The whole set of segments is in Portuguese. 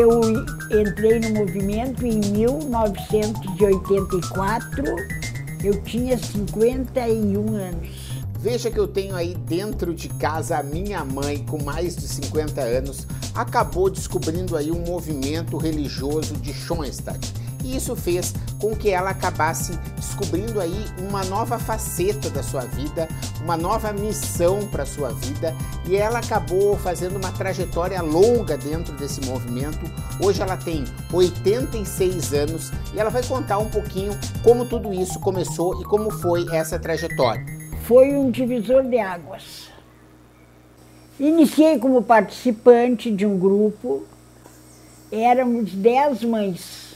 Eu entrei no movimento em 1984, eu tinha 51 anos. Veja que eu tenho aí dentro de casa a minha mãe com mais de 50 anos acabou descobrindo aí um movimento religioso de Schoenstatt. E isso fez com que ela acabasse descobrindo aí uma nova faceta da sua vida, uma nova missão para sua vida, e ela acabou fazendo uma trajetória longa dentro desse movimento. Hoje ela tem 86 anos e ela vai contar um pouquinho como tudo isso começou e como foi essa trajetória foi um divisor de águas. Iniciei como participante de um grupo, éramos dez mães,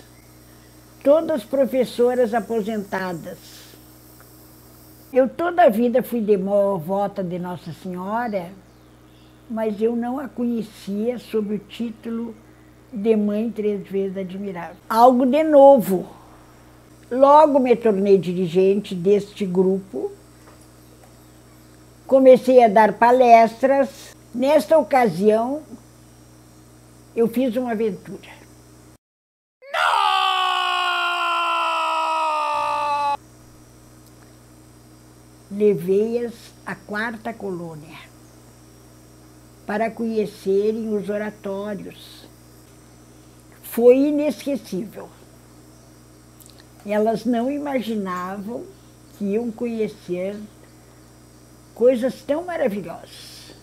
todas professoras aposentadas. Eu toda a vida fui devota de Nossa Senhora, mas eu não a conhecia sob o título de Mãe Três Vezes Admirável. Algo de novo. Logo me tornei dirigente deste grupo comecei a dar palestras. Nesta ocasião, eu fiz uma aventura. Não! Levei-as à quarta colônia para conhecerem os oratórios. Foi inesquecível. Elas não imaginavam que iam conhecer coisas tão maravilhosas.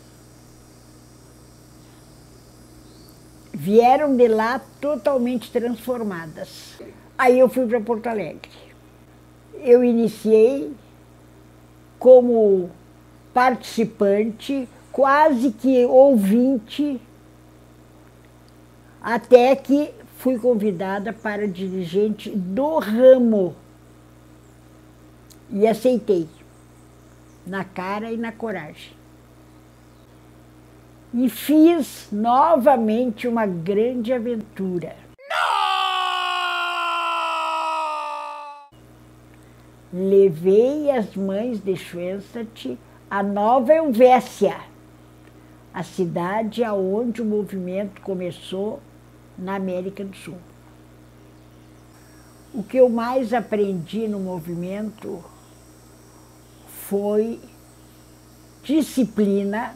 Vieram de lá totalmente transformadas. Aí eu fui para Porto Alegre. Eu iniciei como participante, quase que ouvinte, até que fui convidada para dirigente do ramo e aceitei na cara e na coragem. E fiz novamente uma grande aventura. Levei as mães de Schoenstatt a Nova Helvécia, a cidade aonde o movimento começou na América do Sul. O que eu mais aprendi no movimento foi disciplina,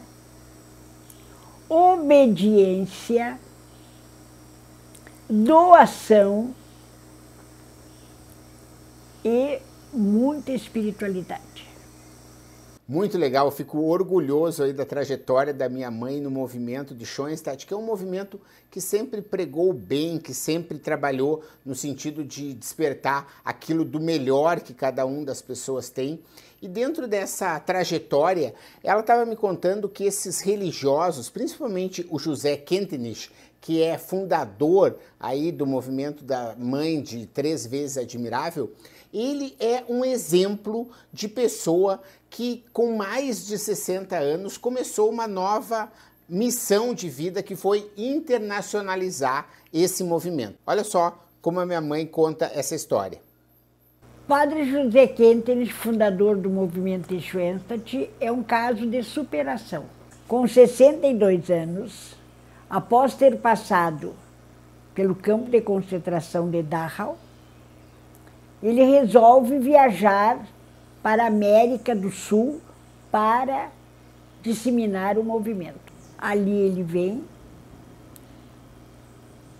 obediência, doação e muita espiritualidade. Muito legal, eu fico orgulhoso aí da trajetória da minha mãe no movimento de Schoenstatt, que é um movimento que sempre pregou o bem, que sempre trabalhou no sentido de despertar aquilo do melhor que cada um das pessoas tem. E dentro dessa trajetória, ela estava me contando que esses religiosos, principalmente o José Kentenich, que é fundador aí do movimento da mãe de três vezes admirável, ele é um exemplo de pessoa que com mais de 60 anos começou uma nova missão de vida que foi internacionalizar esse movimento. Olha só como a minha mãe conta essa história. Padre José Kentenich, fundador do movimento Schoenstatt, é um caso de superação. Com 62 anos, após ter passado pelo campo de concentração de Dachau, ele resolve viajar para a América do Sul para disseminar o movimento. Ali ele vem,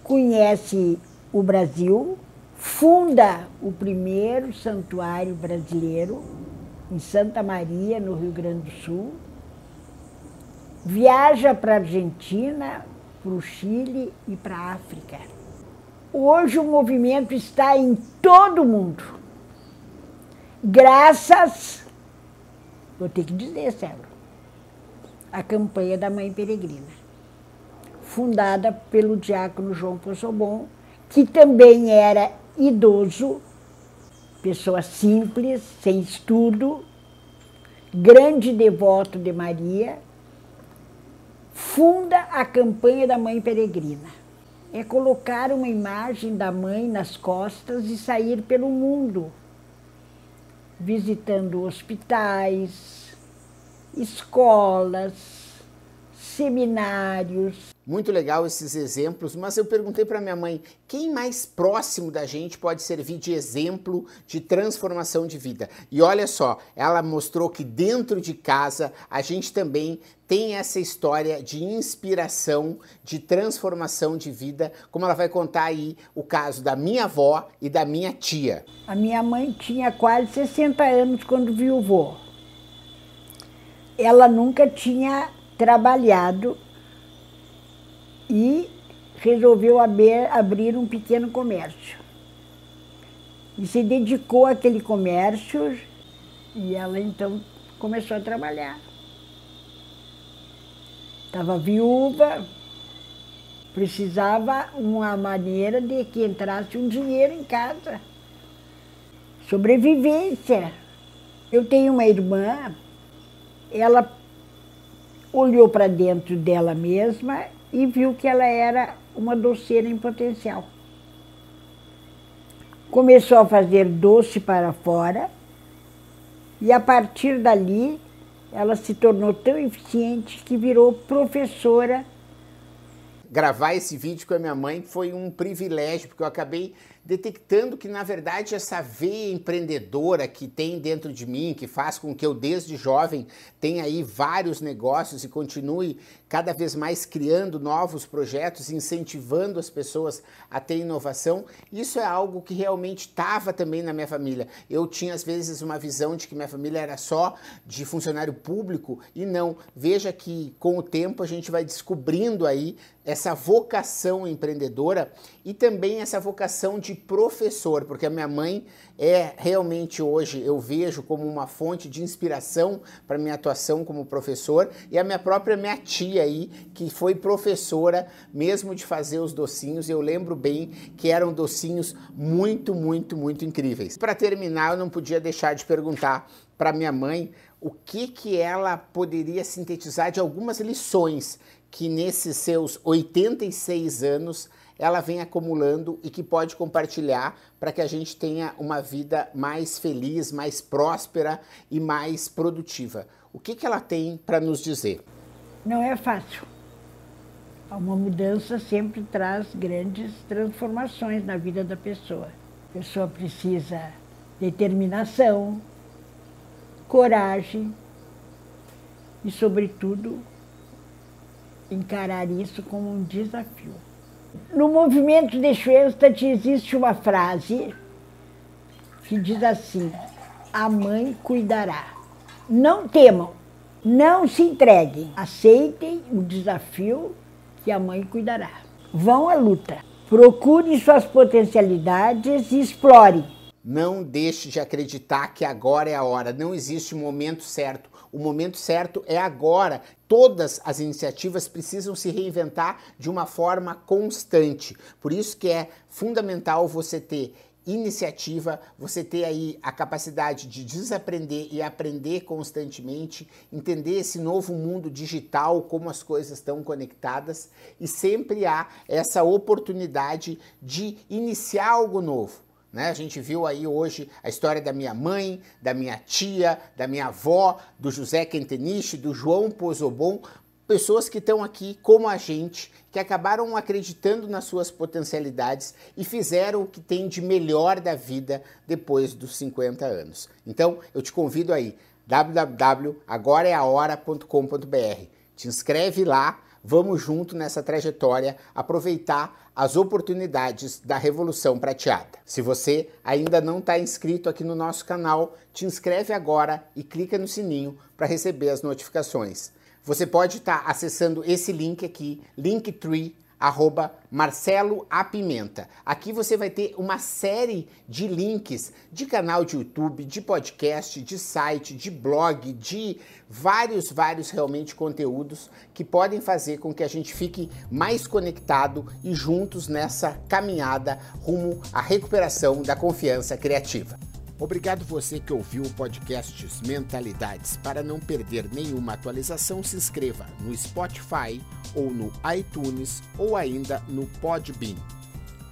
conhece o Brasil, funda o primeiro santuário brasileiro em Santa Maria, no Rio Grande do Sul, viaja para a Argentina, para o Chile e para a África. Hoje o movimento está em todo o mundo. Graças, vou ter que dizer, Célio, a campanha da Mãe Peregrina, fundada pelo diácono João Possobon, que também era idoso, pessoa simples, sem estudo, grande devoto de Maria, funda a campanha da Mãe Peregrina. É colocar uma imagem da mãe nas costas e sair pelo mundo, visitando hospitais, escolas, seminários. Muito legal esses exemplos, mas eu perguntei para minha mãe: quem mais próximo da gente pode servir de exemplo de transformação de vida? E olha só, ela mostrou que dentro de casa a gente também tem essa história de inspiração, de transformação de vida, como ela vai contar aí o caso da minha avó e da minha tia. A minha mãe tinha quase 60 anos quando viu o vô. Ela nunca tinha trabalhado e resolveu abrir, abrir um pequeno comércio. E se dedicou àquele comércio e ela então começou a trabalhar. Estava viúva, precisava uma maneira de que entrasse um dinheiro em casa. Sobrevivência. Eu tenho uma irmã, ela olhou para dentro dela mesma e viu que ela era uma doceira em potencial. Começou a fazer doce para fora e a partir dali ela se tornou tão eficiente que virou professora. Gravar esse vídeo com a minha mãe foi um privilégio, porque eu acabei detectando que, na verdade, essa veia empreendedora que tem dentro de mim, que faz com que eu, desde jovem, tenha aí vários negócios e continue cada vez mais criando novos projetos, incentivando as pessoas a ter inovação, isso é algo que realmente estava também na minha família. Eu tinha, às vezes, uma visão de que minha família era só de funcionário público e não. Veja que, com o tempo, a gente vai descobrindo aí essa vocação empreendedora e também essa vocação de professor, porque a minha mãe é realmente hoje eu vejo como uma fonte de inspiração para minha atuação como professor e a minha própria minha tia aí que foi professora mesmo de fazer os docinhos, eu lembro bem que eram docinhos muito, muito, muito incríveis. Para terminar, eu não podia deixar de perguntar para minha mãe o que que ela poderia sintetizar de algumas lições que nesses seus 86 anos ela vem acumulando e que pode compartilhar para que a gente tenha uma vida mais feliz, mais próspera e mais produtiva. O que, que ela tem para nos dizer? Não é fácil. Uma mudança sempre traz grandes transformações na vida da pessoa. A pessoa precisa determinação, coragem e, sobretudo, encarar isso como um desafio. No movimento de Schoenstatt existe uma frase que diz assim: a mãe cuidará. Não temam, não se entreguem, aceitem o desafio que a mãe cuidará. Vão à luta, procurem suas potencialidades e explorem. Não deixe de acreditar que agora é a hora, não existe momento certo. O momento certo é agora. Todas as iniciativas precisam se reinventar de uma forma constante. Por isso que é fundamental você ter iniciativa, você ter aí a capacidade de desaprender e aprender constantemente, entender esse novo mundo digital, como as coisas estão conectadas e sempre há essa oportunidade de iniciar algo novo. Né? A gente viu aí hoje a história da minha mãe, da minha tia, da minha avó, do José Quenteniche, do João Pozobon, pessoas que estão aqui como a gente, que acabaram acreditando nas suas potencialidades e fizeram o que tem de melhor da vida depois dos 50 anos. Então, eu te convido aí, www.agoraeahora.com.br. Te inscreve lá, vamos junto nessa trajetória, aproveitar as oportunidades da Revolução Prateada. Se você ainda não está inscrito aqui no nosso canal, te inscreve agora e clica no sininho para receber as notificações. Você pode estar tá acessando esse link aqui, Linktree arroba Marcelo Apimenta. Aqui você vai ter uma série de links de canal de YouTube, de podcast, de site, de blog, de vários, vários realmente conteúdos que podem fazer com que a gente fique mais conectado e juntos nessa caminhada rumo à recuperação da confiança criativa. Obrigado você que ouviu o podcast Mentalidades. Para não perder nenhuma atualização, se inscreva no Spotify ou no iTunes ou ainda no Podbean.